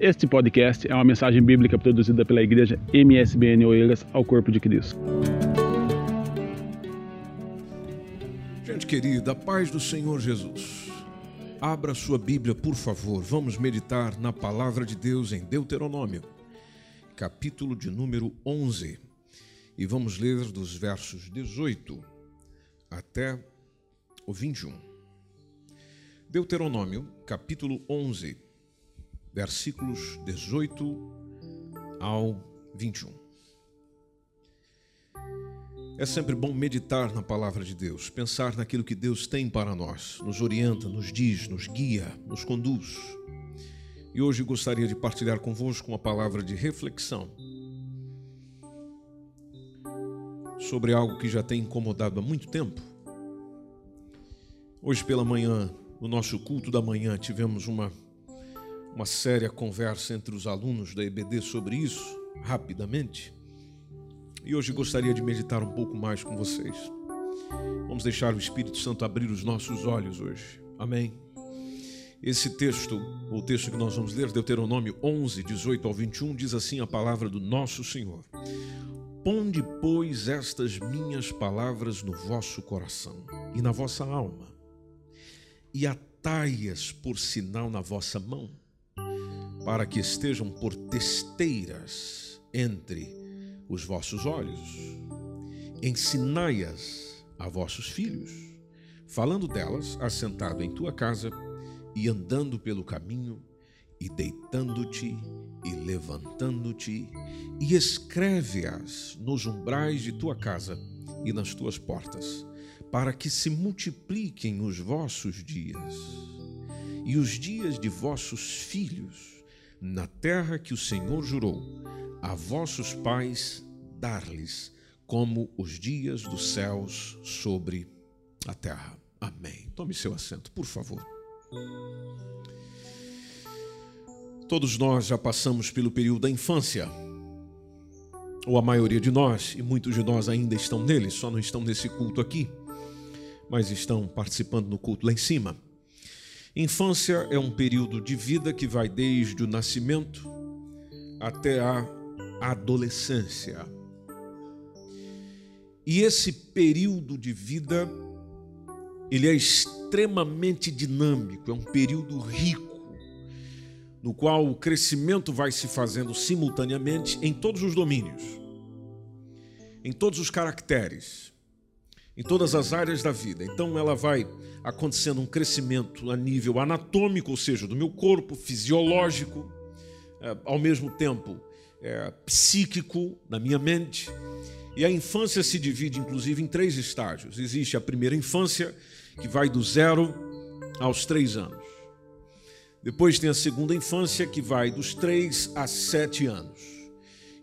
Este podcast é uma mensagem bíblica produzida pela igreja MSBN Oeiras ao Corpo de Cristo. Gente querida, a paz do Senhor Jesus. Abra sua Bíblia, por favor. Vamos meditar na palavra de Deus em Deuteronômio, capítulo de número 11. E vamos ler dos versos 18 até o 21. Deuteronômio, capítulo 11, versículos 18 ao 21. É sempre bom meditar na palavra de Deus, pensar naquilo que Deus tem para nós, nos orienta, nos diz, nos guia, nos conduz. E hoje gostaria de partilhar convosco uma palavra de reflexão sobre algo que já tem incomodado há muito tempo. Hoje pela manhã, no nosso culto da manhã, tivemos uma uma séria conversa entre os alunos da EBD sobre isso, rapidamente. E hoje gostaria de meditar um pouco mais com vocês. Vamos deixar o Espírito Santo abrir os nossos olhos hoje. Amém. Esse texto, o texto que nós vamos ler, Deuteronômio 11, 18 ao 21, diz assim a palavra do nosso Senhor: Ponde, pois, estas minhas palavras no vosso coração e na vossa alma, e atai-as por sinal na vossa mão para que estejam por testeiras entre os vossos olhos. Ensinai-as a vossos filhos, falando delas assentado em tua casa e andando pelo caminho, e deitando-te e levantando-te, e escreve-as nos umbrais de tua casa e nas tuas portas, para que se multipliquem os vossos dias e os dias de vossos filhos na terra que o Senhor jurou a vossos pais dar-lhes, como os dias dos céus sobre a terra. Amém. Tome seu assento, por favor. Todos nós já passamos pelo período da infância, ou a maioria de nós, e muitos de nós ainda estão nele, só não estão nesse culto aqui, mas estão participando no culto lá em cima. Infância é um período de vida que vai desde o nascimento até a adolescência. E esse período de vida ele é extremamente dinâmico, é um período rico, no qual o crescimento vai se fazendo simultaneamente em todos os domínios, em todos os caracteres, em todas as áreas da vida. Então ela vai acontecendo um crescimento a nível anatômico, ou seja, do meu corpo, fisiológico, é, ao mesmo tempo é, psíquico, na minha mente. E a infância se divide, inclusive, em três estágios. Existe a primeira infância, que vai do zero aos três anos. Depois tem a segunda infância, que vai dos três a sete anos.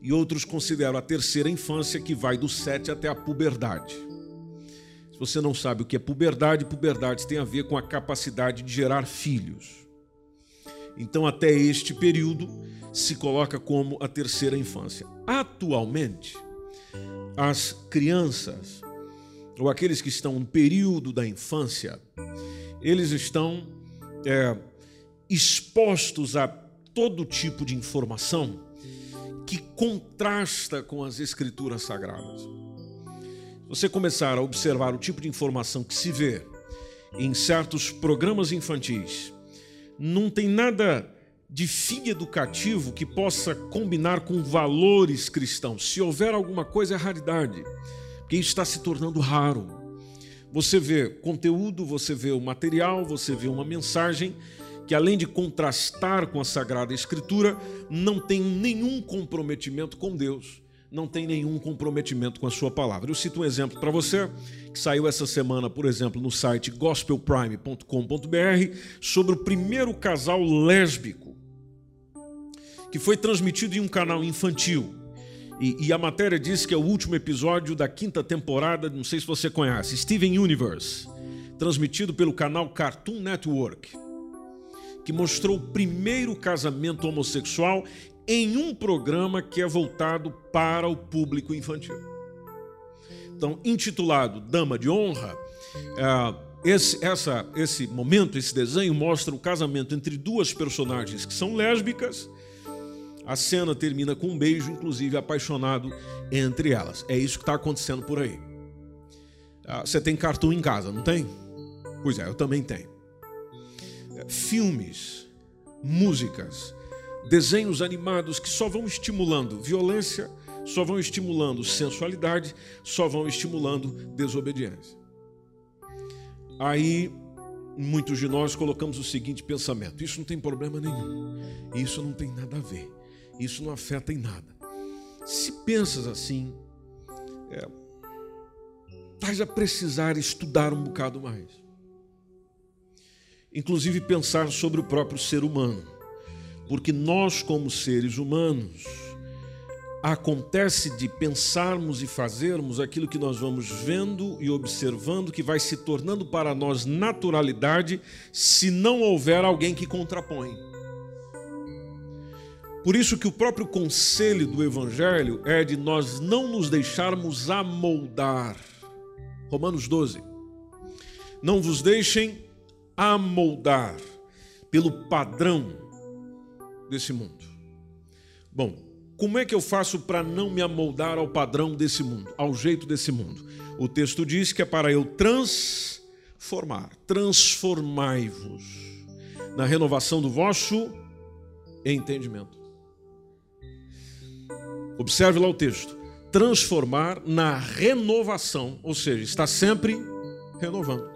E outros consideram a terceira infância, que vai do sete até a puberdade. Se você não sabe o que é puberdade, puberdade tem a ver com a capacidade de gerar filhos. Então, até este período se coloca como a terceira infância. Atualmente, as crianças, ou aqueles que estão no período da infância, eles estão é, expostos a todo tipo de informação que contrasta com as escrituras sagradas você começar a observar o tipo de informação que se vê em certos programas infantis, não tem nada de fim educativo que possa combinar com valores cristãos. Se houver alguma coisa, é raridade, porque isso está se tornando raro. Você vê conteúdo, você vê o material, você vê uma mensagem que, além de contrastar com a Sagrada Escritura, não tem nenhum comprometimento com Deus não tem nenhum comprometimento com a sua palavra. Eu cito um exemplo para você que saiu essa semana, por exemplo, no site gospelprime.com.br sobre o primeiro casal lésbico que foi transmitido em um canal infantil. E, e, a matéria diz que é o último episódio da quinta temporada, não sei se você conhece, Steven Universe, transmitido pelo canal Cartoon Network, que mostrou o primeiro casamento homossexual em um programa que é voltado para o público infantil. Então, intitulado Dama de Honra, é, esse, essa, esse momento, esse desenho mostra o casamento entre duas personagens que são lésbicas. A cena termina com um beijo, inclusive apaixonado entre elas. É isso que está acontecendo por aí. Ah, você tem cartoon em casa, não tem? Pois é, eu também tenho. É, filmes, músicas, desenhos animados que só vão estimulando violência, só vão estimulando sensualidade, só vão estimulando desobediência. Aí muitos de nós colocamos o seguinte pensamento: isso não tem problema nenhum, isso não tem nada a ver, isso não afeta em nada. Se pensas assim, é, estás a precisar estudar um bocado mais. Inclusive pensar sobre o próprio ser humano, porque nós, como seres humanos, acontece de pensarmos e fazermos aquilo que nós vamos vendo e observando que vai se tornando para nós naturalidade se não houver alguém que contrapõe. Por isso que o próprio conselho do evangelho é de nós não nos deixarmos amoldar. Romanos 12. Não vos deixem amoldar pelo padrão desse mundo. Bom, como é que eu faço para não me amoldar ao padrão desse mundo, ao jeito desse mundo? O texto diz que é para eu transformar, transformai-vos na renovação do vosso entendimento. Observe lá o texto. Transformar na renovação, ou seja, está sempre renovando,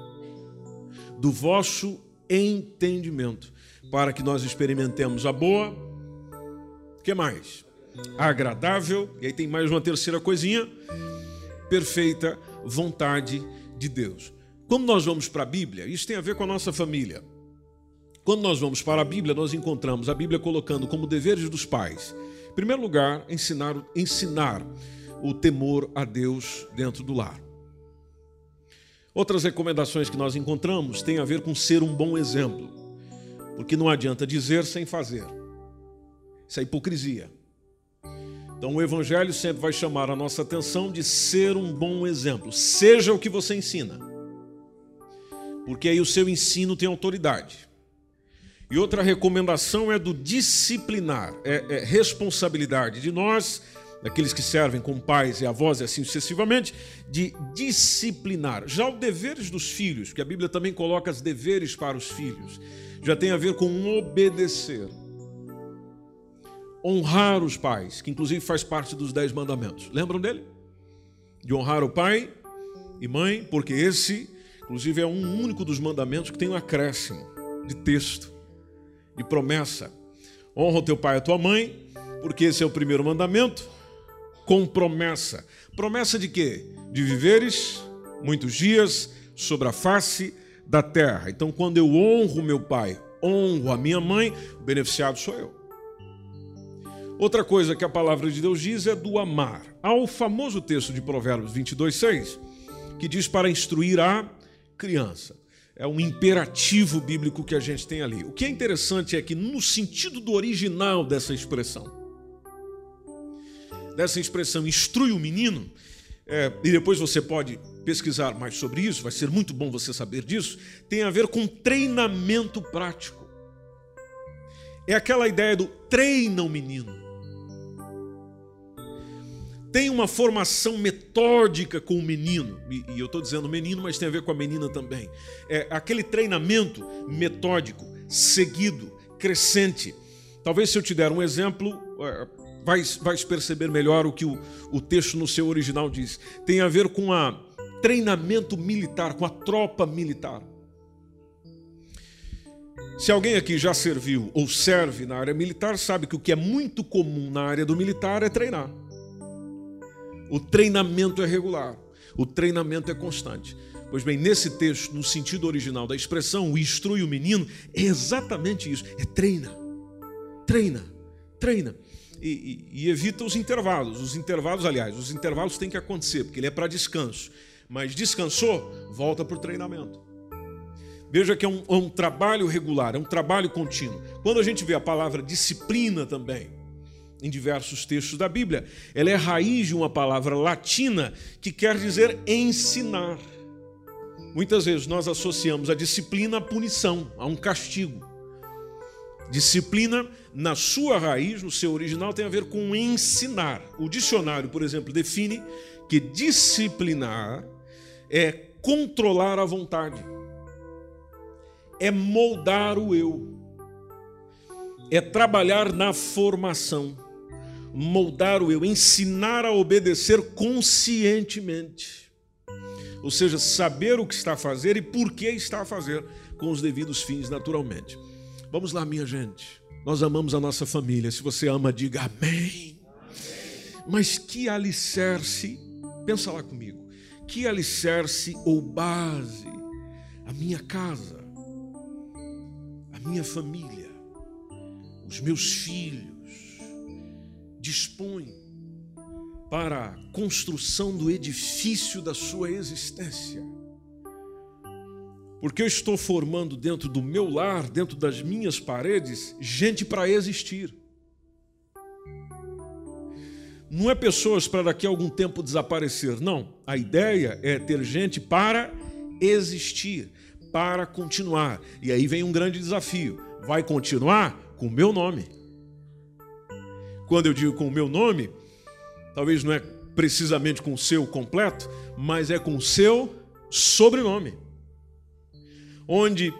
do vosso entendimento, para que nós experimentemos a boa, que mais? agradável, e aí tem mais uma terceira coisinha, perfeita vontade de Deus. Quando nós vamos para a Bíblia, isso tem a ver com a nossa família. Quando nós vamos para a Bíblia, nós encontramos a Bíblia colocando como deveres dos pais, em primeiro lugar, ensinar, ensinar o temor a Deus dentro do lar. Outras recomendações que nós encontramos têm a ver com ser um bom exemplo, porque não adianta dizer sem fazer. Isso é hipocrisia. Então, o Evangelho sempre vai chamar a nossa atenção de ser um bom exemplo. Seja o que você ensina, porque aí o seu ensino tem autoridade. E outra recomendação é do disciplinar, é, é responsabilidade de nós, daqueles que servem como pais e avós e assim sucessivamente, de disciplinar. Já o deveres dos filhos, que a Bíblia também coloca os deveres para os filhos, já tem a ver com obedecer honrar os pais, que inclusive faz parte dos dez mandamentos. Lembram dele? De honrar o pai e mãe, porque esse, inclusive, é um único dos mandamentos que tem um acréscimo de texto, de promessa. Honra o teu pai e a tua mãe, porque esse é o primeiro mandamento, com promessa. Promessa de quê? De viveres muitos dias sobre a face da terra. Então, quando eu honro meu pai, honro a minha mãe, o beneficiado sou eu. Outra coisa que a palavra de Deus diz é do amar. Há o famoso texto de Provérbios 22, 6, que diz para instruir a criança. É um imperativo bíblico que a gente tem ali. O que é interessante é que, no sentido do original dessa expressão, dessa expressão instrui o menino, é, e depois você pode pesquisar mais sobre isso, vai ser muito bom você saber disso, tem a ver com treinamento prático. É aquela ideia do treina o menino tem uma formação metódica com o menino, e, eu estou dizendo menino, mas tem a ver com a menina também. É aquele treinamento metódico, seguido, crescente. Talvez se eu te der um exemplo, é, vais, vais perceber melhor o que o, o texto no seu original diz. Tem a ver com a treinamento militar, com a tropa militar. Se alguém aqui já serviu ou serve na área militar, sabe que o que é muito comum na área do militar é treinar. O treinamento é regular, o treinamento é constante. Pois bem, nesse texto, no sentido original da expressão, o instrui o menino, é exatamente isso: é treina, treina, treina. E, e, e, evita os intervalos. Os intervalos, aliás, os intervalos têm que acontecer, porque ele é para descanso. Mas descansou, volta para o treinamento. Veja que é um, é um trabalho regular, é um trabalho contínuo. Quando a gente vê a palavra disciplina também, em diversos textos da Bíblia. Ela é raiz de uma palavra latina que quer dizer ensinar. Muitas vezes nós associamos a disciplina à punição, a um castigo. Disciplina, na sua raiz, no seu original, tem a ver com ensinar. O dicionário, por exemplo, define que disciplinar é controlar a vontade, é moldar o eu, é trabalhar na formação, moldar o eu, ensinar a obedecer conscientemente. Ou seja, saber o que está a fazer e por que está a fazer, com os devidos fins, naturalmente. Vamos lá, minha gente. Nós amamos a nossa família. Se você ama, diga amém. Mas que alicerce, pensa lá comigo, que alicerce ou base a minha casa, a minha família, os meus filhos dispõem para a construção do edifício da sua existência. Porque eu estou formando dentro do meu lar, dentro das minhas paredes, gente para existir. Não é pessoas para daqui a algum tempo desaparecer, não. A ideia é ter gente para existir, para continuar. E aí vem um grande desafio: vai continuar com o meu nome. Quando eu digo com o meu nome, talvez não é precisamente com o seu completo, mas é com o seu sobrenome. Onde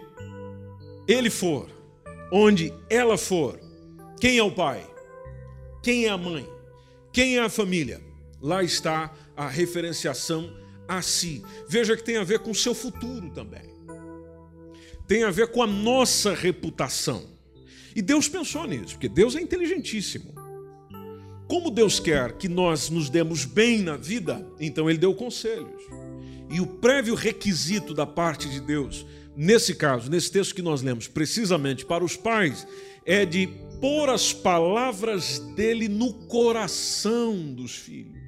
ele for, onde ela for, quem é o pai? Quem é a mãe? Quem é a família? Lá está a referenciação a si. Veja que tem a ver com o seu futuro também. Tem a ver com a nossa reputação. E Deus pensou nisso, porque Deus é inteligentíssimo. Como Deus quer que nós nos demos bem na vida, então Ele deu conselhos. E o prévio requisito da parte de Deus, nesse caso, nesse texto que nós lemos, precisamente para os pais, é de pôr as palavras dele no coração dos filhos.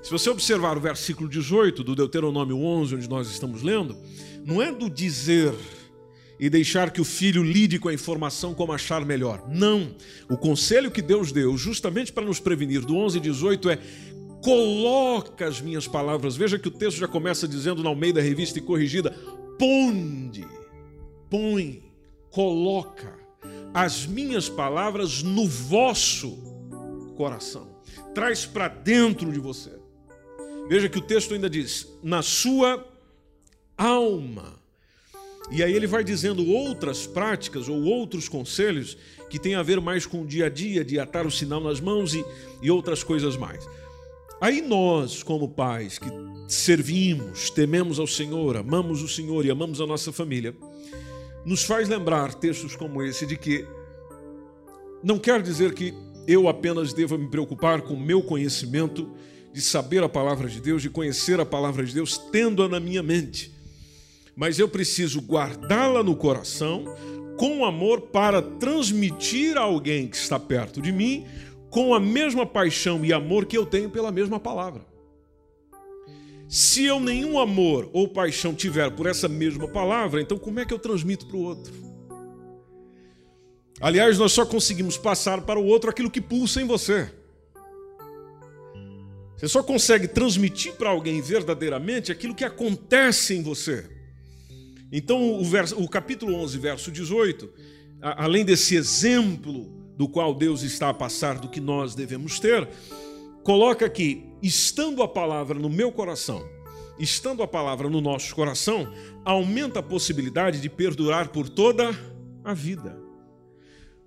Se você observar o versículo 18 do Deuteronômio 11, onde nós estamos lendo, não é do dizer e deixar que o filho lide com a informação como achar melhor. Não. O conselho que Deus deu, justamente para nos prevenir, do 11 e 18, é coloca as minhas palavras. Veja que o texto já começa dizendo na Almeida Revista e Corrigida: ponde, põe, coloca as minhas palavras no vosso coração. Traz para dentro de você. Veja que o texto ainda diz: na sua alma e aí ele vai dizendo outras práticas ou outros conselhos que têm a ver mais com o dia a dia, de atar o sinal nas mãos e, e outras coisas mais. Aí nós, como pais que servimos, tememos ao Senhor, amamos o Senhor e amamos a nossa família, nos faz lembrar textos como esse de que não quer dizer que eu apenas deva me preocupar com o meu conhecimento de saber a palavra de Deus, de conhecer a palavra de Deus, tendo-a na minha mente mas eu preciso guardá-la no coração com amor para transmitir a alguém que está perto de mim com a mesma paixão e amor que eu tenho pela mesma palavra. Se eu nenhum amor ou paixão tiver por essa mesma palavra, então como é que eu transmito para o outro? Aliás, nós só conseguimos passar para o outro aquilo que pulsa em você. Você só consegue transmitir para alguém verdadeiramente aquilo que acontece em você. Então, o, verso, o capítulo 11, verso 18, a, além desse exemplo do qual Deus está a passar do que nós devemos ter, coloca aqui: estando a palavra no meu coração, estando a palavra no nosso coração, aumenta a possibilidade de perdurar por toda a vida.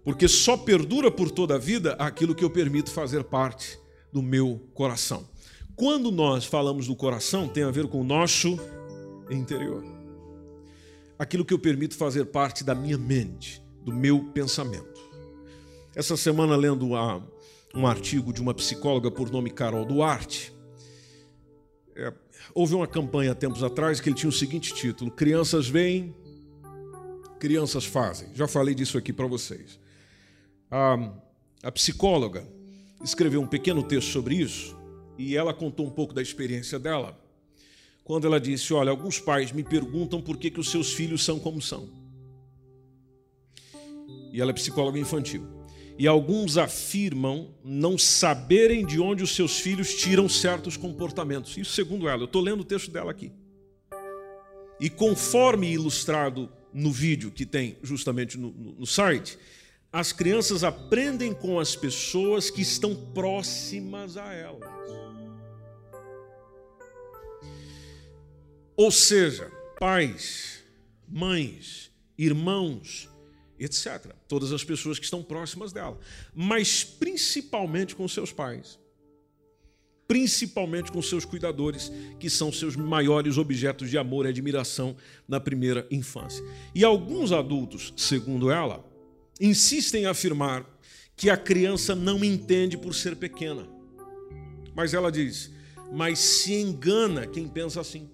Porque só perdura por toda a vida aquilo que eu permito fazer parte do meu coração. Quando nós falamos do coração, tem a ver com o nosso interior aquilo que eu permito fazer parte da minha mente, do meu pensamento. Essa semana, lendo um artigo de uma psicóloga por nome Carol Duarte, é, houve uma campanha há tempos atrás que ele tinha o seguinte título: Crianças veem, crianças fazem. Já falei disso aqui para vocês. A, a psicóloga escreveu um pequeno texto sobre isso e ela contou um pouco da experiência dela quando ela disse: Olha, alguns pais me perguntam por que, que os seus filhos são como são. E ela é psicóloga infantil. E alguns afirmam não saberem de onde os seus filhos tiram certos comportamentos. Isso segundo ela. Eu estou lendo o texto dela aqui. E conforme ilustrado no vídeo que tem justamente no, no, no site, as crianças aprendem com as pessoas que estão próximas a elas. Ou seja, pais, mães, irmãos, etc. Todas as pessoas que estão próximas dela, mas principalmente com seus pais. Principalmente com seus cuidadores, que são seus maiores objetos de amor e admiração na primeira infância. E alguns adultos, segundo ela, insistem em afirmar que a criança não entende por ser pequena. Mas ela diz: mas se engana quem pensa assim.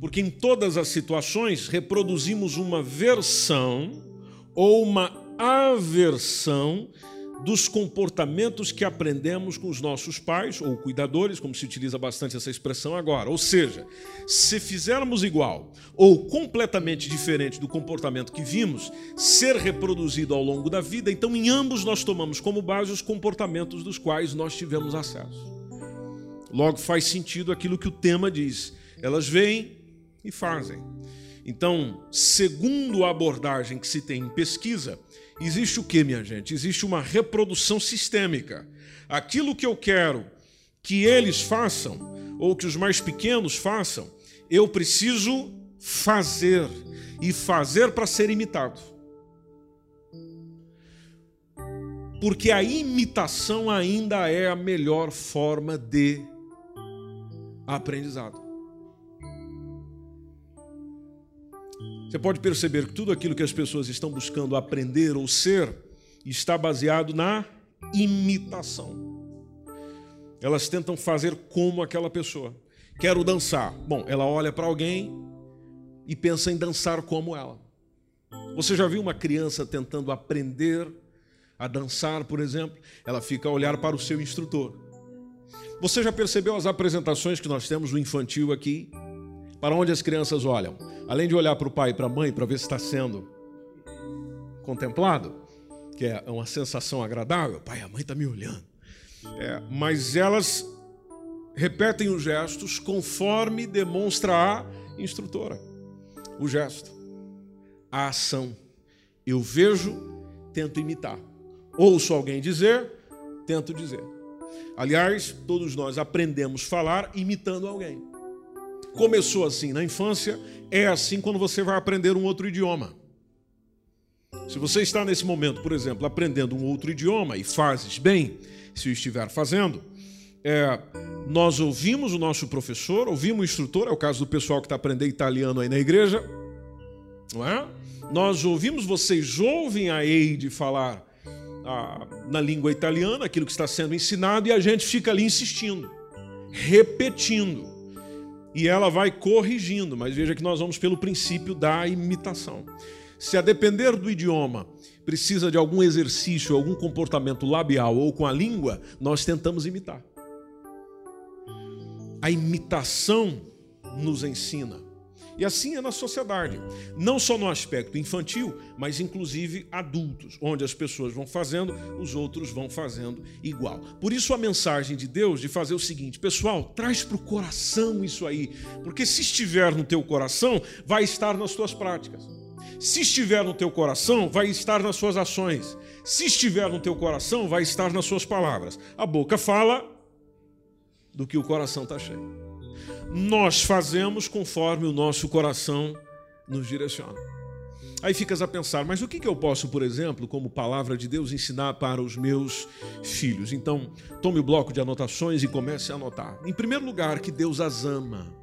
Porque em todas as situações reproduzimos uma versão ou uma aversão dos comportamentos que aprendemos com os nossos pais ou cuidadores, como se utiliza bastante essa expressão agora. Ou seja, se fizermos igual ou completamente diferente do comportamento que vimos ser reproduzido ao longo da vida, então em ambos nós tomamos como base os comportamentos dos quais nós tivemos acesso. Logo faz sentido aquilo que o tema diz. Elas veem e fazem. Então, segundo a abordagem que se tem em pesquisa, existe o que, minha gente? Existe uma reprodução sistêmica. Aquilo que eu quero que eles façam, ou que os mais pequenos façam, eu preciso fazer, e fazer para ser imitado. Porque a imitação ainda é a melhor forma de aprendizado. Você pode perceber que tudo aquilo que as pessoas estão buscando aprender ou ser está baseado na imitação. Elas tentam fazer como aquela pessoa. Quero dançar. Bom, ela olha para alguém e pensa em dançar como ela. Você já viu uma criança tentando aprender a dançar, por exemplo? Ela fica a olhar para o seu instrutor. Você já percebeu as apresentações que nós temos no infantil aqui? Para onde as crianças olham? Além de olhar para o pai e para a mãe para ver se está sendo contemplado, que é uma sensação agradável, pai, a mãe está me olhando. É, mas elas repetem os gestos conforme demonstra a instrutora. O gesto, a ação. Eu vejo, tento imitar. Ouço alguém dizer, tento dizer. Aliás, todos nós aprendemos a falar imitando alguém. Começou assim na infância, é assim quando você vai aprender um outro idioma. Se você está nesse momento, por exemplo, aprendendo um outro idioma e fazes bem, se o estiver fazendo, é, nós ouvimos o nosso professor, ouvimos o instrutor, é o caso do pessoal que está aprendendo italiano aí na igreja, não é? Nós ouvimos, vocês ouvem a Eide falar a, na língua italiana aquilo que está sendo ensinado e a gente fica ali insistindo, repetindo e ela vai corrigindo, mas veja que nós vamos pelo princípio da imitação. Se a depender do idioma precisa de algum exercício, algum comportamento labial ou com a língua, nós tentamos imitar. A imitação nos ensina. E assim é na sociedade, não só no aspecto infantil, mas inclusive adultos, onde as pessoas vão fazendo, os outros vão fazendo igual. Por isso a mensagem de Deus de fazer o seguinte, pessoal, traz para o coração isso aí, porque se estiver no teu coração, vai estar nas tuas práticas. Se estiver no teu coração, vai estar nas suas ações. Se estiver no teu coração, vai estar nas suas palavras. A boca fala do que o coração está cheio nós fazemos conforme o nosso coração nos direciona. Aí ficas a pensar, mas o que eu posso, por exemplo, como palavra de Deus, ensinar para os meus filhos? Então, tome o bloco de anotações e comece a anotar. Em primeiro lugar, que Deus as ama.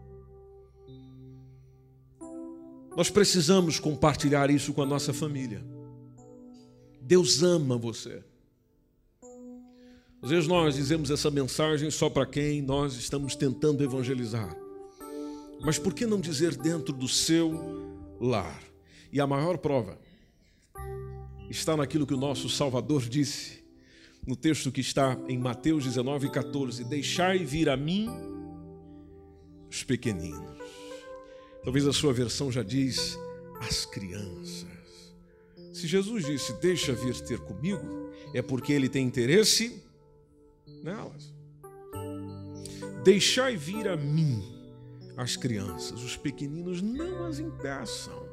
Nós precisamos compartilhar isso com a nossa família. Deus ama você. Às vezes nós dizemos essa mensagem só para quem nós estamos tentando evangelizar. Mas por que não dizer dentro do seu lar? E a maior prova está naquilo que o nosso Salvador disse, no texto que está em Mateus 19, 14: Deixai vir a mim os pequeninos. Talvez a sua versão já diz as crianças. Se Jesus disse, deixa vir ter comigo, é porque ele tem interesse nelas. Deixai vir a mim as crianças, os pequeninos, não as impeçam.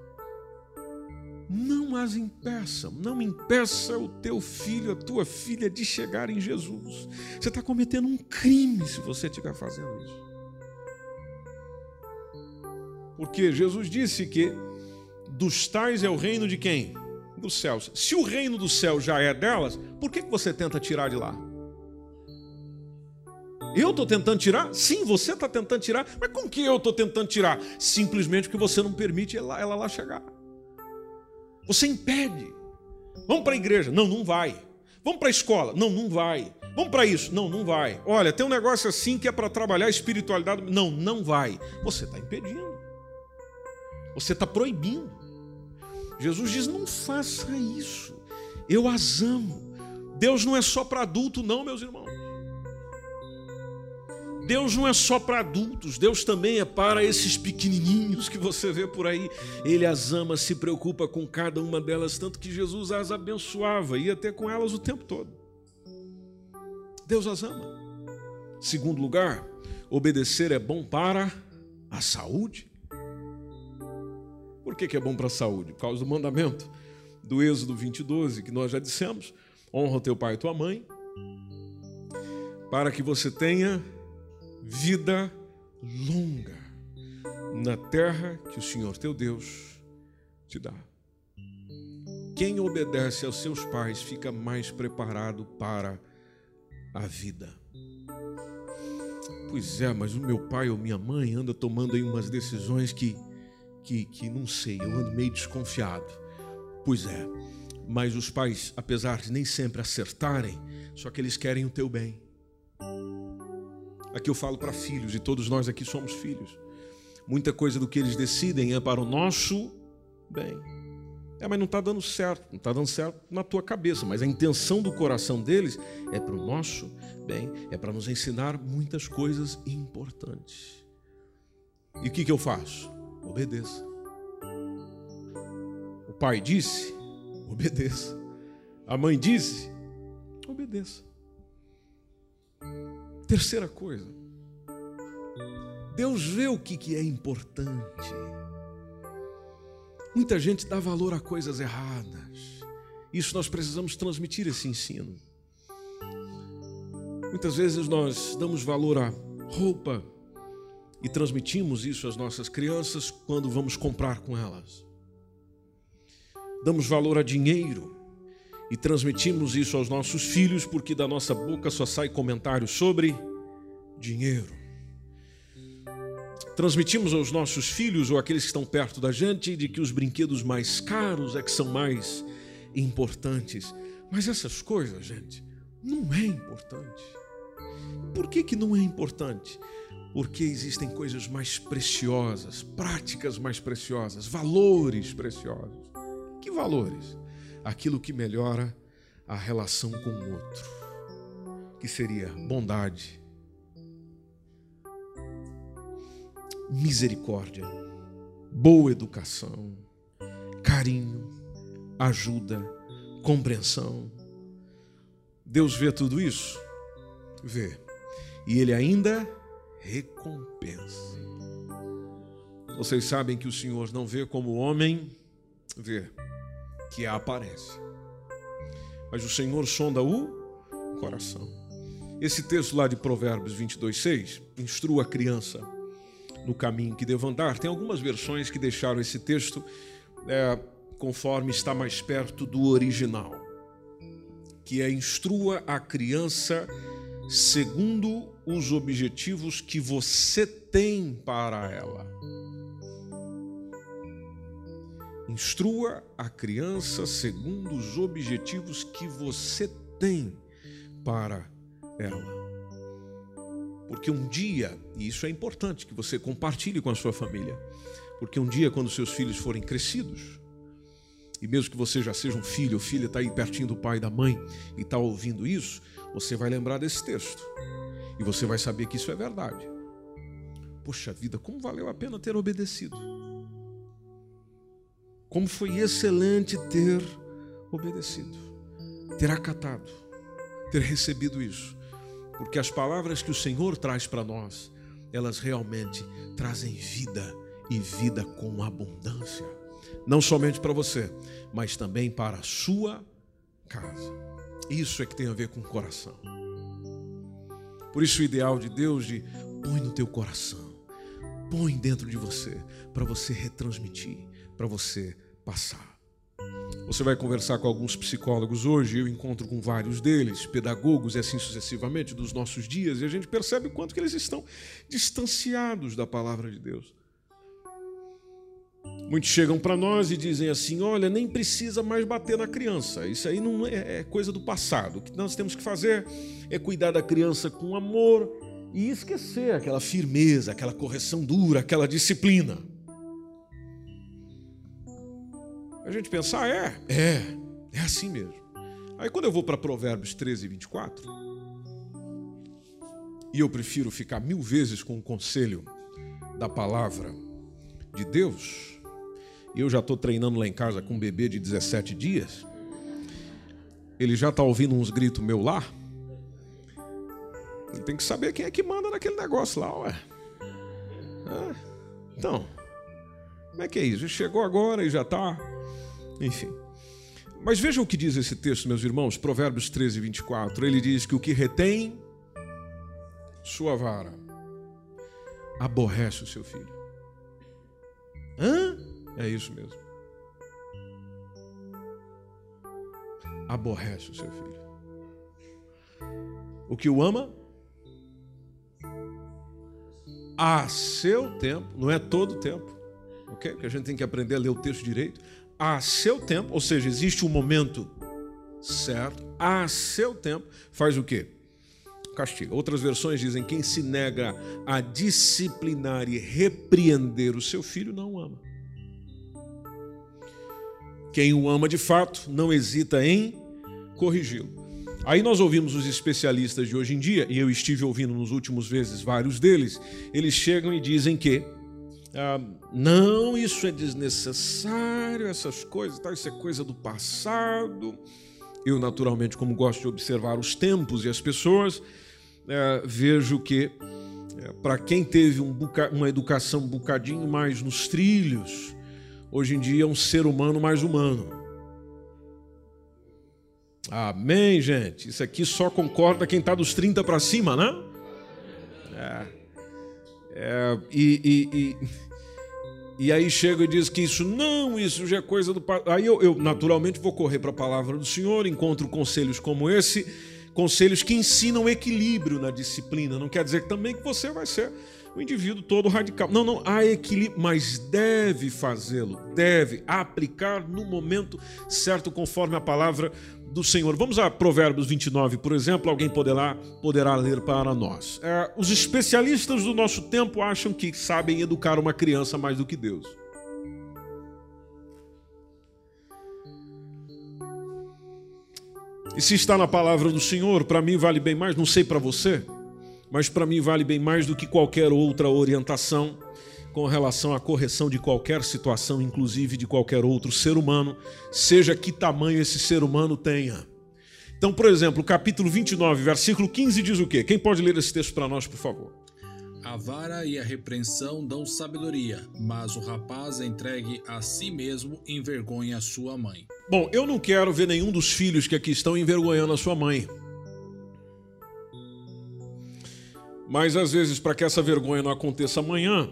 Não as impeçam, não impeça o teu filho, a tua filha de chegar em Jesus. Você está cometendo um crime se você estiver fazendo isso. Porque Jesus disse que dos tais é o reino de quem? Dos céus. Se o reino do céu já é delas, por que você tenta tirar de lá? Eu estou tentando tirar? Sim, você está tentando tirar. Mas com que eu estou tentando tirar? Simplesmente porque você não permite ela, ela lá chegar. Você impede. Vamos para a igreja? Não, não vai. Vamos para a escola? Não, não vai. Vamos para isso? Não, não vai. Olha, tem um negócio assim que é para trabalhar a espiritualidade. Não, não vai. Você está impedindo. Você está proibindo. Jesus diz: não faça isso. Eu as amo. Deus não é só para adulto, não, meus irmãos. Deus não é só para adultos, Deus também é para esses pequenininhos que você vê por aí. Ele as ama, se preocupa com cada uma delas, tanto que Jesus as abençoava, ia até com elas o tempo todo. Deus as ama. Segundo lugar, obedecer é bom para a saúde. Por que, é bom para a saúde? Por causa do mandamento do Êxodo 20, 12, que nós já dissemos: honra o teu pai e tua mãe, para que você tenha vida longa na terra que o Senhor teu Deus te dá. Quem obedece aos seus pais fica mais preparado para a vida. Pois é, mas o meu pai ou minha mãe anda tomando aí umas decisões que que, que não sei, eu ando meio desconfiado. Pois é, mas os pais, apesar de nem sempre acertarem, só que eles querem o teu bem. Aqui eu falo para filhos, e todos nós aqui somos filhos. Muita coisa do que eles decidem é para o nosso bem. É, mas não está dando certo, não está dando certo na tua cabeça, mas a intenção do coração deles é para o nosso bem, é para nos ensinar muitas coisas importantes. E o que, que eu faço? Obedeça. O pai disse: obedeça. A mãe disse: obedeça. Terceira coisa, Deus vê o que é importante. Muita gente dá valor a coisas erradas. Isso nós precisamos transmitir esse ensino. Muitas vezes nós damos valor a roupa, e transmitimos isso às nossas crianças quando vamos comprar com elas. Damos valor a dinheiro e transmitimos isso aos nossos filhos porque da nossa boca só sai comentários sobre dinheiro. Transmitimos aos nossos filhos ou aqueles que estão perto da gente de que os brinquedos mais caros é que são mais importantes. Mas essas coisas, gente, não é importante. Por que, que não é importante? porque existem coisas mais preciosas, práticas mais preciosas, valores preciosos. Que valores? Aquilo que melhora a relação com o outro, que seria bondade, misericórdia, boa educação, carinho, ajuda, compreensão. Deus vê tudo isso? Vê. E Ele ainda recompensa. Vocês sabem que o Senhor não vê como o homem vê, que a aparece. Mas o Senhor sonda o coração. Esse texto lá de Provérbios 22, 6, instrua a criança no caminho que deve andar. Tem algumas versões que deixaram esse texto é, conforme está mais perto do original, que é instrua a criança segundo os objetivos que você tem para ela. Instrua a criança segundo os objetivos que você tem para ela. Porque um dia, e isso é importante que você compartilhe com a sua família, porque um dia, quando seus filhos forem crescidos, e mesmo que você já seja um filho ou filha, está aí pertinho do pai e da mãe e está ouvindo isso, você vai lembrar desse texto. E você vai saber que isso é verdade. Poxa vida, como valeu a pena ter obedecido. Como foi excelente ter obedecido, ter acatado, ter recebido isso. Porque as palavras que o Senhor traz para nós, elas realmente trazem vida e vida com abundância. Não somente para você, mas também para a sua casa. Isso é que tem a ver com o coração. Por isso o ideal de Deus de põe no teu coração, põe dentro de você, para você retransmitir, para você passar. Você vai conversar com alguns psicólogos hoje, eu encontro com vários deles, pedagogos e assim sucessivamente dos nossos dias, e a gente percebe o quanto que eles estão distanciados da palavra de Deus. Muitos chegam para nós e dizem assim: olha, nem precisa mais bater na criança, isso aí não é, é coisa do passado. O que nós temos que fazer é cuidar da criança com amor e esquecer aquela firmeza, aquela correção dura, aquela disciplina. A gente pensa, ah, é, é, é assim mesmo. Aí quando eu vou para Provérbios 13, 24, e eu prefiro ficar mil vezes com o conselho da palavra de Deus, e eu já estou treinando lá em casa com um bebê de 17 dias. Ele já está ouvindo uns gritos meu lá. Ele tem que saber quem é que manda naquele negócio lá, ué. então, como é que é isso? Chegou agora e já está. Enfim. Mas veja o que diz esse texto, meus irmãos, Provérbios 13, 24. Ele diz que o que retém sua vara aborrece o seu filho. Hã? É isso mesmo. Aborrece o seu filho. O que o ama, a seu tempo, não é todo tempo, ok? Porque a gente tem que aprender a ler o texto direito. A seu tempo, ou seja, existe um momento certo, a seu tempo, faz o quê? Castiga. Outras versões dizem: quem se nega a disciplinar e repreender o seu filho não ama. Quem o ama de fato não hesita em corrigi-lo. Aí nós ouvimos os especialistas de hoje em dia, e eu estive ouvindo nos últimos vezes vários deles, eles chegam e dizem que ah, não, isso é desnecessário, essas coisas, tá, isso é coisa do passado. Eu, naturalmente, como gosto de observar os tempos e as pessoas, é, vejo que é, para quem teve um uma educação um bocadinho mais nos trilhos, hoje em dia é um ser humano mais humano. Amém, gente? Isso aqui só concorda quem está dos 30 para cima, né? É. é e, e, e, e, aí chega e diz que isso não, isso já é coisa do. Aí eu, eu naturalmente vou correr para a palavra do Senhor, encontro conselhos como esse, conselhos que ensinam equilíbrio na disciplina. Não quer dizer também que você vai ser o indivíduo todo radical. Não, não, há equilíbrio, mas deve fazê-lo, deve aplicar no momento certo, conforme a palavra do Senhor. Vamos a Provérbios 29, por exemplo, alguém poderá, poderá ler para nós. É, os especialistas do nosso tempo acham que sabem educar uma criança mais do que Deus. E se está na palavra do Senhor, para mim vale bem mais, não sei para você mas para mim vale bem mais do que qualquer outra orientação com relação à correção de qualquer situação, inclusive de qualquer outro ser humano, seja que tamanho esse ser humano tenha. Então, por exemplo, capítulo 29, versículo 15 diz o quê? Quem pode ler esse texto para nós, por favor? A vara e a repreensão dão sabedoria, mas o rapaz entregue a si mesmo envergonha a sua mãe. Bom, eu não quero ver nenhum dos filhos que aqui estão envergonhando a sua mãe. Mas às vezes, para que essa vergonha não aconteça amanhã,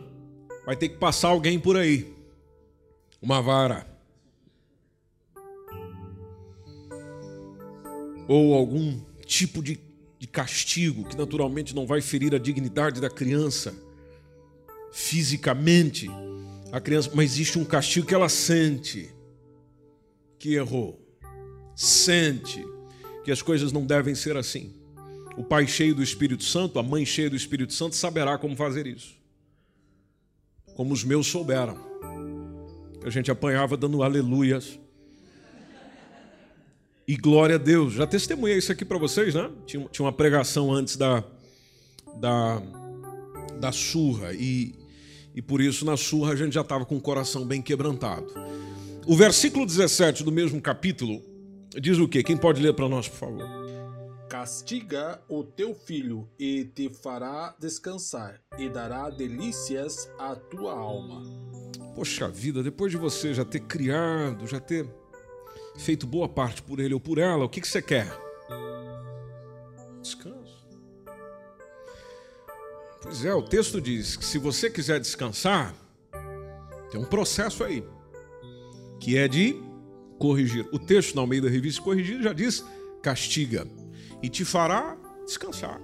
vai ter que passar alguém por aí uma vara. Ou algum tipo de, de castigo que naturalmente não vai ferir a dignidade da criança fisicamente. A criança, mas existe um castigo que ela sente que errou. Sente que as coisas não devem ser assim. O pai cheio do Espírito Santo, a mãe cheia do Espírito Santo, saberá como fazer isso. Como os meus souberam. A gente apanhava dando aleluias. E glória a Deus. Já testemunhei isso aqui para vocês, né? Tinha, uma pregação antes da, da, da surra. E, e por isso, na surra, a gente já estava com o coração bem quebrantado. O versículo 17 do mesmo capítulo diz o quê? Quem pode ler para nós, por favor? Castiga o teu filho e te fará descansar, e dará delícias à tua alma. Poxa vida, depois de você já ter criado, já ter feito boa parte por ele ou por ela, o que, que você quer? Descanso. Pois é, o texto diz que se você quiser descansar, tem um processo aí, que é de corrigir. O texto na Almeida Revista Corrigir já diz: castiga e te fará descansar.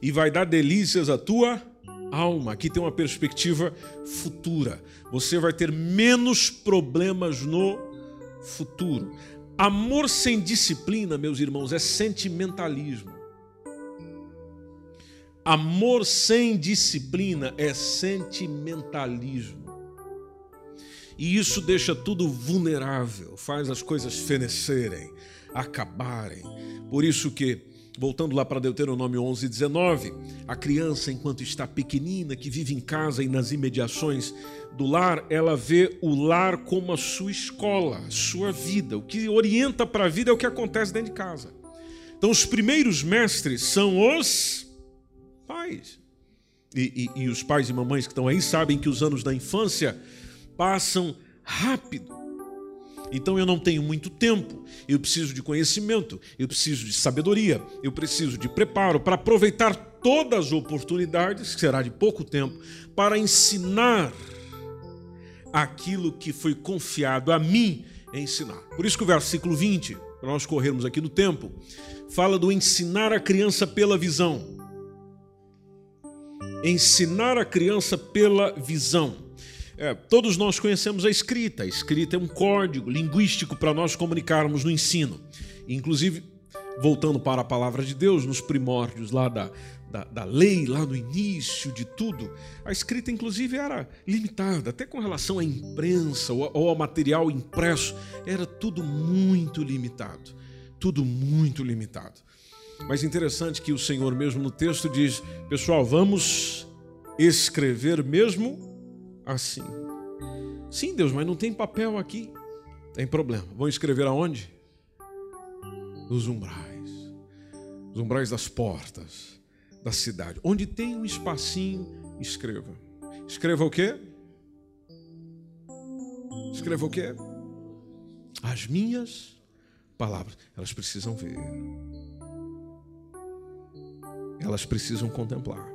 E vai dar delícias à tua alma. Aqui tem uma perspectiva futura. Você vai ter menos problemas no futuro. Amor sem disciplina, meus irmãos, é sentimentalismo. Amor sem disciplina é sentimentalismo. E isso deixa tudo vulnerável, faz as coisas fenecerem, acabarem. Por isso que, voltando lá para Deuteronômio 11, 19, a criança, enquanto está pequenina, que vive em casa e nas imediações do lar, ela vê o lar como a sua escola, sua vida. O que orienta para a vida é o que acontece dentro de casa. Então, os primeiros mestres são os pais. E, e, e os pais e mamães que estão aí sabem que os anos da infância passam rápido. Então eu não tenho muito tempo, eu preciso de conhecimento, eu preciso de sabedoria, eu preciso de preparo para aproveitar todas as oportunidades, que será de pouco tempo, para ensinar aquilo que foi confiado a mim ensinar. Por isso que o versículo 20, para nós corrermos aqui no tempo, fala do ensinar a criança pela visão. Ensinar a criança pela visão. É, todos nós conhecemos a escrita. A escrita é um código linguístico para nós comunicarmos no ensino. Inclusive, voltando para a palavra de Deus, nos primórdios lá da, da, da, lei, lá no início de tudo, a escrita, inclusive, era limitada, até com relação à imprensa ou, ou ao material impresso, era tudo muito limitado. Tudo muito limitado. Mas interessante que o Senhor, mesmo no texto, diz: pessoal, vamos escrever mesmo assim. Sim, Deus, mas não tem papel aqui. Tem problema. Vão escrever aonde? Nos umbrais. Os umbrais das portas da cidade. Onde tem um espacinho, escreva. Escreva o quê? Escreva o quê? As minhas palavras. Elas precisam ver. Elas precisam contemplar.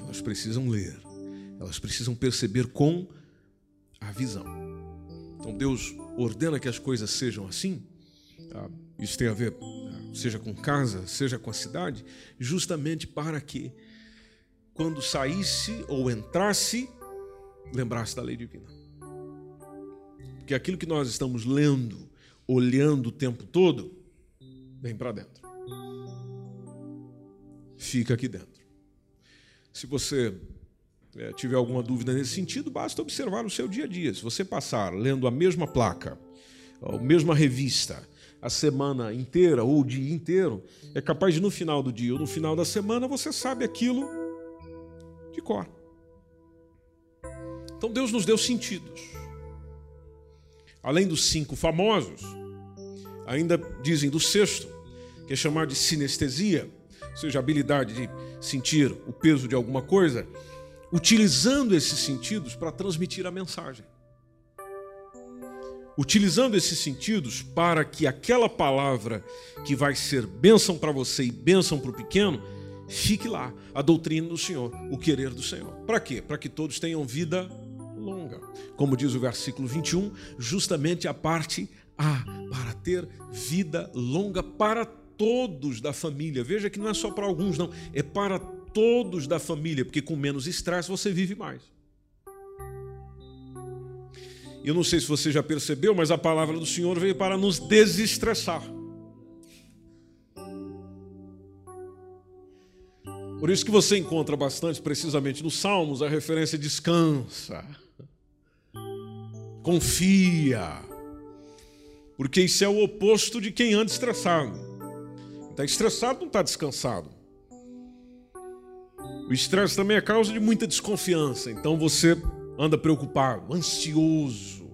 Elas precisam ler elas precisam perceber com a visão. Então Deus ordena que as coisas sejam assim. Tá? Isso tem a ver, tá? seja com casa, seja com a cidade, justamente para que, quando saísse ou entrasse, lembrasse da lei divina. Porque aquilo que nós estamos lendo, olhando o tempo todo, vem para dentro. Fica aqui dentro. Se você é, tiver alguma dúvida nesse sentido, basta observar o seu dia a dia. Se você passar lendo a mesma placa, a mesma revista, a semana inteira ou o dia inteiro, é capaz de no final do dia ou no final da semana você sabe aquilo de cor. Então Deus nos deu sentidos. Além dos cinco famosos, ainda dizem do sexto, que é chamado de sinestesia, ou seja, a habilidade de sentir o peso de alguma coisa utilizando esses sentidos para transmitir a mensagem. Utilizando esses sentidos para que aquela palavra que vai ser bênção para você e bênção para o pequeno, fique lá, a doutrina do Senhor, o querer do Senhor. Para quê? Para que todos tenham vida longa. Como diz o versículo 21, justamente a parte A, para ter vida longa para todos da família. Veja que não é só para alguns, não, é para todos todos da família, porque com menos estresse você vive mais. Eu não sei se você já percebeu, mas a palavra do Senhor veio para nos desestressar. Por isso que você encontra bastante, precisamente nos Salmos, a referência descansa, confia, porque isso é o oposto de quem anda estressado. Está estressado, não está descansado. O estresse também é causa de muita desconfiança, então você anda preocupado, ansioso,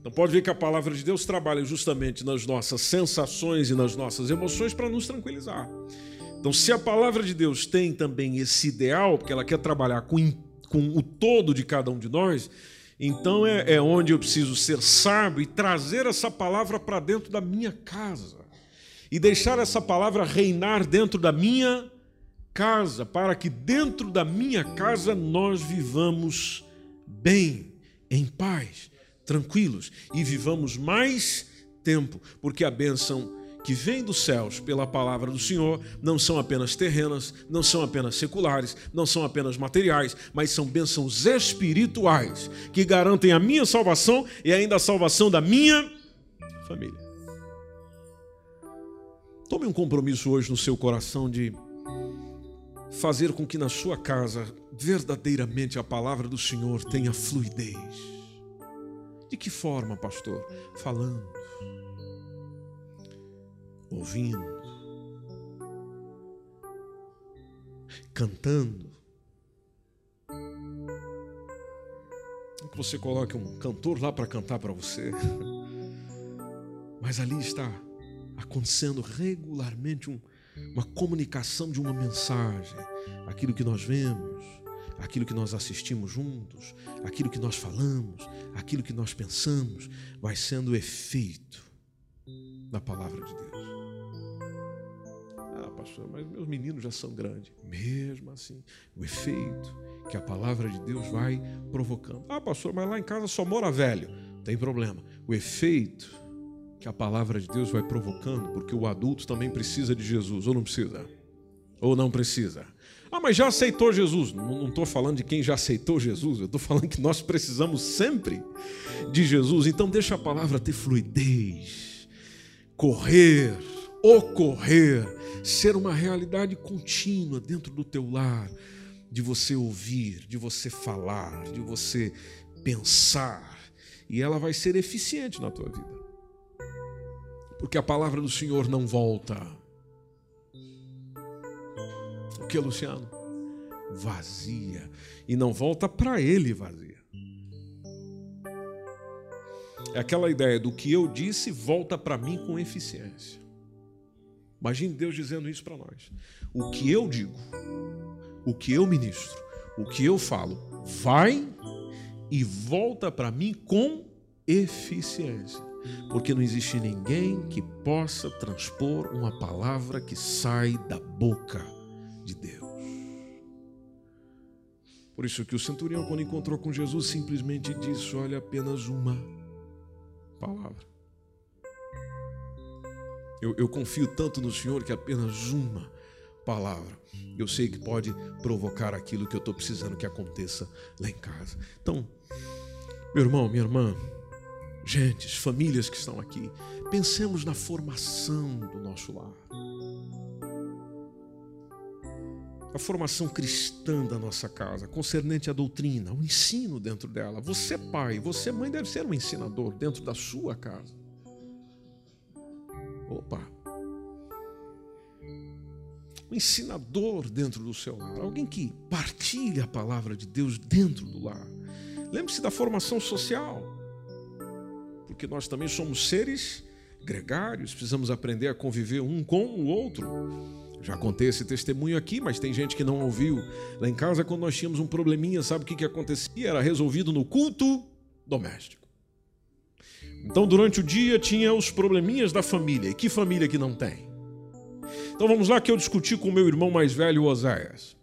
Então pode ver que a palavra de Deus trabalha justamente nas nossas sensações e nas nossas emoções para nos tranquilizar. Então, se a palavra de Deus tem também esse ideal, porque ela quer trabalhar com, com o todo de cada um de nós, então é, é onde eu preciso ser sábio e trazer essa palavra para dentro da minha casa e deixar essa palavra reinar dentro da minha casa, para que dentro da minha casa nós vivamos bem, em paz, tranquilos e vivamos mais tempo, porque a bênção que vem dos céus pela palavra do Senhor não são apenas terrenas, não são apenas seculares, não são apenas materiais, mas são bênçãos espirituais que garantem a minha salvação e ainda a salvação da minha família. Tome um compromisso hoje no seu coração de fazer com que na sua casa verdadeiramente a palavra do Senhor tenha fluidez. De que forma, pastor? Falando ouvindo, cantando. Que você coloque um cantor lá para cantar para você. Mas ali está acontecendo regularmente um, uma comunicação de uma mensagem, aquilo que nós vemos, aquilo que nós assistimos juntos, aquilo que nós falamos, aquilo que nós pensamos, vai sendo efeito da palavra de Deus pastor, mas meus meninos já são grandes. Mesmo assim, o efeito que a palavra de Deus vai provocando. Ah, pastor, mas lá em casa só mora velho. Tem problema. O efeito que a palavra de Deus vai provocando, porque o adulto também precisa de Jesus, ou não precisa? Ou não precisa? Ah, mas já aceitou Jesus. Não estou falando de quem já aceitou Jesus, eu estou falando que nós precisamos sempre de Jesus. Então, deixa a palavra ter fluidez, correr, ocorrer ser uma realidade contínua dentro do teu lar, de você ouvir, de você falar, de você pensar, e ela vai ser eficiente na tua vida. Porque a palavra do Senhor não volta. O que, Luciano? Vazia. E não volta para ele vazia. É aquela ideia do que eu disse volta para mim com eficiência. Imagine Deus dizendo isso para nós. O que eu digo, o que eu ministro, o que eu falo, vai e volta para mim com eficiência. Porque não existe ninguém que possa transpor uma palavra que sai da boca de Deus. Por isso que o centurião, quando encontrou com Jesus, simplesmente disse: Olha, apenas uma palavra. Eu, eu confio tanto no Senhor que apenas uma palavra eu sei que pode provocar aquilo que eu estou precisando que aconteça lá em casa. Então, meu irmão, minha irmã, gentes, famílias que estão aqui, pensemos na formação do nosso lar. A formação cristã da nossa casa, concernente à doutrina, o ensino dentro dela. Você, pai, você, mãe, deve ser um ensinador dentro da sua casa. Opa! Um ensinador dentro do seu lar, alguém que partilha a palavra de Deus dentro do lar. Lembre-se da formação social, porque nós também somos seres gregários, precisamos aprender a conviver um com o outro. Já contei esse testemunho aqui, mas tem gente que não ouviu. Lá em casa, quando nós tínhamos um probleminha, sabe o que, que acontecia? Era resolvido no culto doméstico. Então, durante o dia, tinha os probleminhas da família. E que família que não tem? Então, vamos lá que eu discuti com o meu irmão mais velho, Oséias.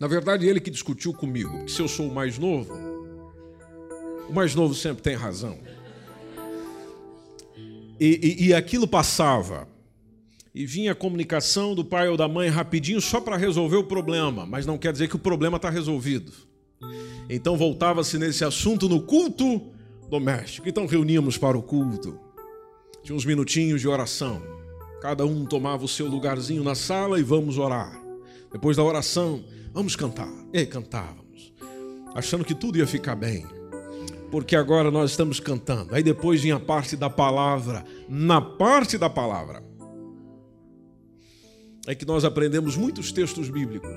Na verdade, ele que discutiu comigo, porque se eu sou o mais novo, o mais novo sempre tem razão. E, e, e aquilo passava. E vinha a comunicação do pai ou da mãe rapidinho só para resolver o problema, mas não quer dizer que o problema está resolvido. Então voltava-se nesse assunto no culto doméstico. Então reuníamos para o culto. Tinha uns minutinhos de oração. Cada um tomava o seu lugarzinho na sala e vamos orar. Depois da oração, vamos cantar. E cantávamos, achando que tudo ia ficar bem. Porque agora nós estamos cantando. Aí depois vinha a parte da palavra. Na parte da palavra é que nós aprendemos muitos textos bíblicos.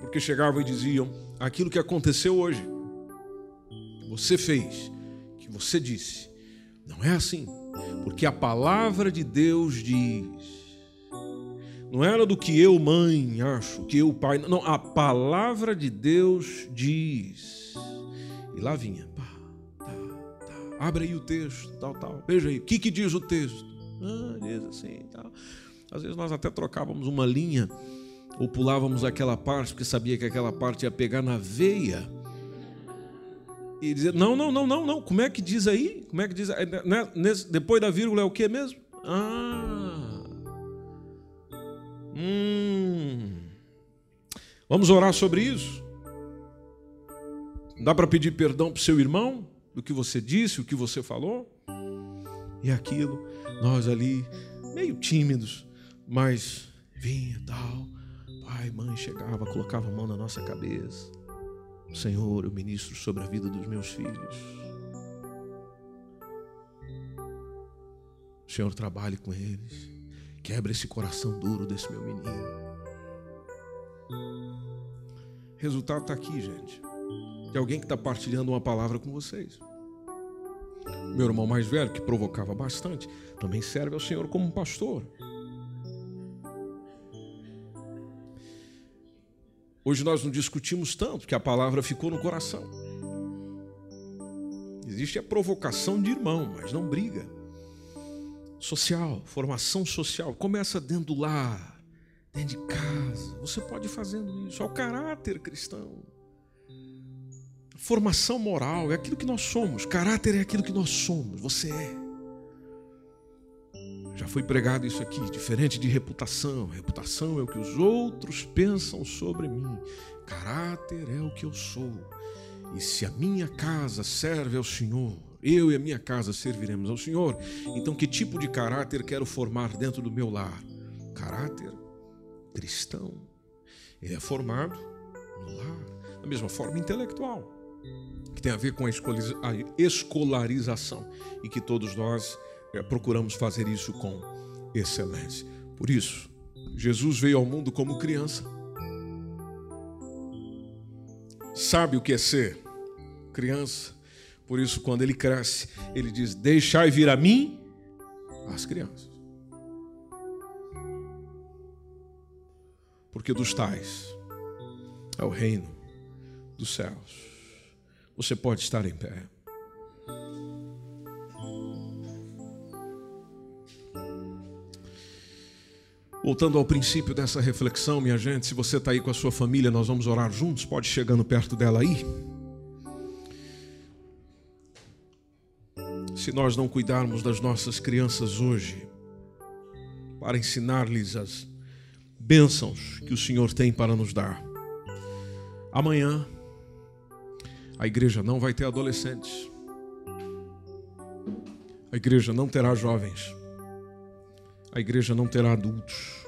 Porque chegavam e diziam aquilo que aconteceu hoje você fez, que que você disse. Não é assim. Porque a palavra de Deus diz. Não era do que eu, mãe, acho, que eu, pai. Não, a palavra de Deus diz. E lá vinha. Abre aí o texto, tal, tal. Veja aí. O que, que diz o texto? Ah, diz assim, tal. Às vezes nós até trocávamos uma linha ou pulávamos aquela parte porque sabia que aquela parte ia pegar na veia. E dizer, não, não, não, não, não. Como é que diz aí? Como é que diz? Né? depois da vírgula é o que mesmo? Ah. Hum. Vamos orar sobre isso. Dá para pedir perdão para o seu irmão do que você disse, o que você falou? E aquilo, nós ali, meio tímidos, mas vinha tal. Pai, mãe chegava, colocava a mão na nossa cabeça. Senhor, eu ministro sobre a vida dos meus filhos. Senhor trabalhe com eles. Quebra esse coração duro desse meu menino. Resultado está aqui, gente. De alguém que está partilhando uma palavra com vocês. Meu irmão mais velho, que provocava bastante, também serve ao Senhor como pastor. Hoje nós não discutimos tanto, porque a palavra ficou no coração. Existe a provocação de irmão, mas não briga. Social, formação social, começa dentro do lar, dentro de casa. Você pode ir fazendo isso. É o caráter cristão. Formação moral é aquilo que nós somos. Caráter é aquilo que nós somos. Você é. Já foi pregado isso aqui, diferente de reputação. Reputação é o que os outros pensam sobre mim. Caráter é o que eu sou. E se a minha casa serve ao Senhor, eu e a minha casa serviremos ao Senhor. Então, que tipo de caráter quero formar dentro do meu lar? Caráter cristão. Ele é formado no lar, da mesma forma intelectual, que tem a ver com a escolarização e que todos nós é, procuramos fazer isso com excelência. Por isso, Jesus veio ao mundo como criança. Sabe o que é ser criança. Por isso, quando ele cresce, ele diz: Deixai vir a mim as crianças. Porque dos tais é o reino dos céus. Você pode estar em pé. Voltando ao princípio dessa reflexão, minha gente, se você está aí com a sua família, nós vamos orar juntos, pode chegando perto dela aí. Se nós não cuidarmos das nossas crianças hoje, para ensinar-lhes as bênçãos que o Senhor tem para nos dar, amanhã a igreja não vai ter adolescentes, a igreja não terá jovens a igreja não terá adultos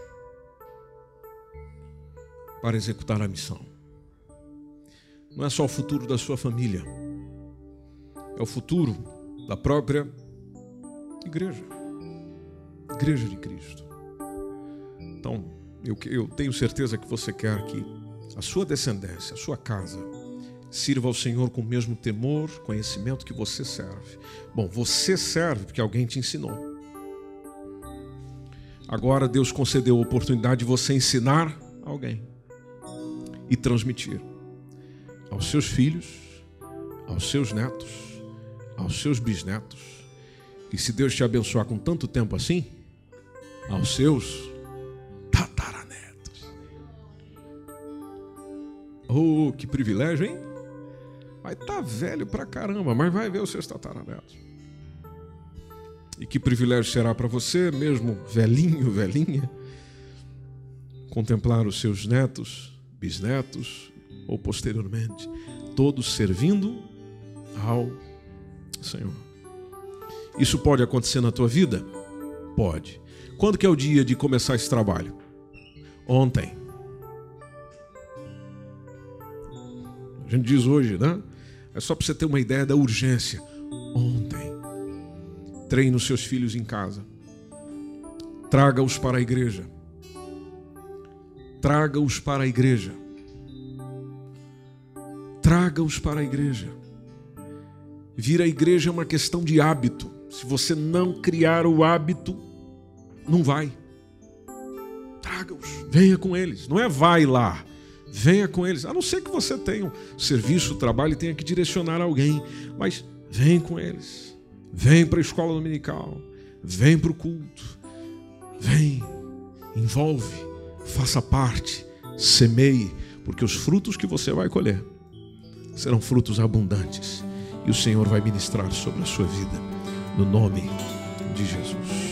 para executar a missão. Não é só o futuro da sua família, é o futuro da própria igreja, igreja de Cristo. Então, eu, eu tenho certeza que você quer que a sua descendência, a sua casa, sirva ao Senhor com o mesmo temor, conhecimento que você serve. Bom, você serve porque alguém te ensinou. Agora Deus concedeu a oportunidade de você ensinar alguém e transmitir aos seus filhos, aos seus netos, aos seus bisnetos. E se Deus te abençoar com tanto tempo assim, aos seus tataranetos. Oh, que privilégio, hein? Estar tá velho pra caramba, mas vai ver os seus tataranetos. E que privilégio será para você, mesmo velhinho, velhinha, contemplar os seus netos, bisnetos ou posteriormente, todos servindo ao Senhor. Isso pode acontecer na tua vida? Pode. Quando que é o dia de começar esse trabalho? Ontem. A gente diz hoje, né? É só para você ter uma ideia da urgência. Ontem. Treine os seus filhos em casa. Traga-os para a igreja. Traga-os para a igreja. Traga-os para a igreja. Vir à igreja é uma questão de hábito. Se você não criar o hábito, não vai. Traga-os, venha com eles. Não é vai lá, venha com eles. A não ser que você tenha um serviço, trabalho e tenha que direcionar alguém, mas vem com eles. Vem para a escola dominical, vem para o culto, vem, envolve, faça parte, semeie, porque os frutos que você vai colher serão frutos abundantes e o Senhor vai ministrar sobre a sua vida, no nome de Jesus.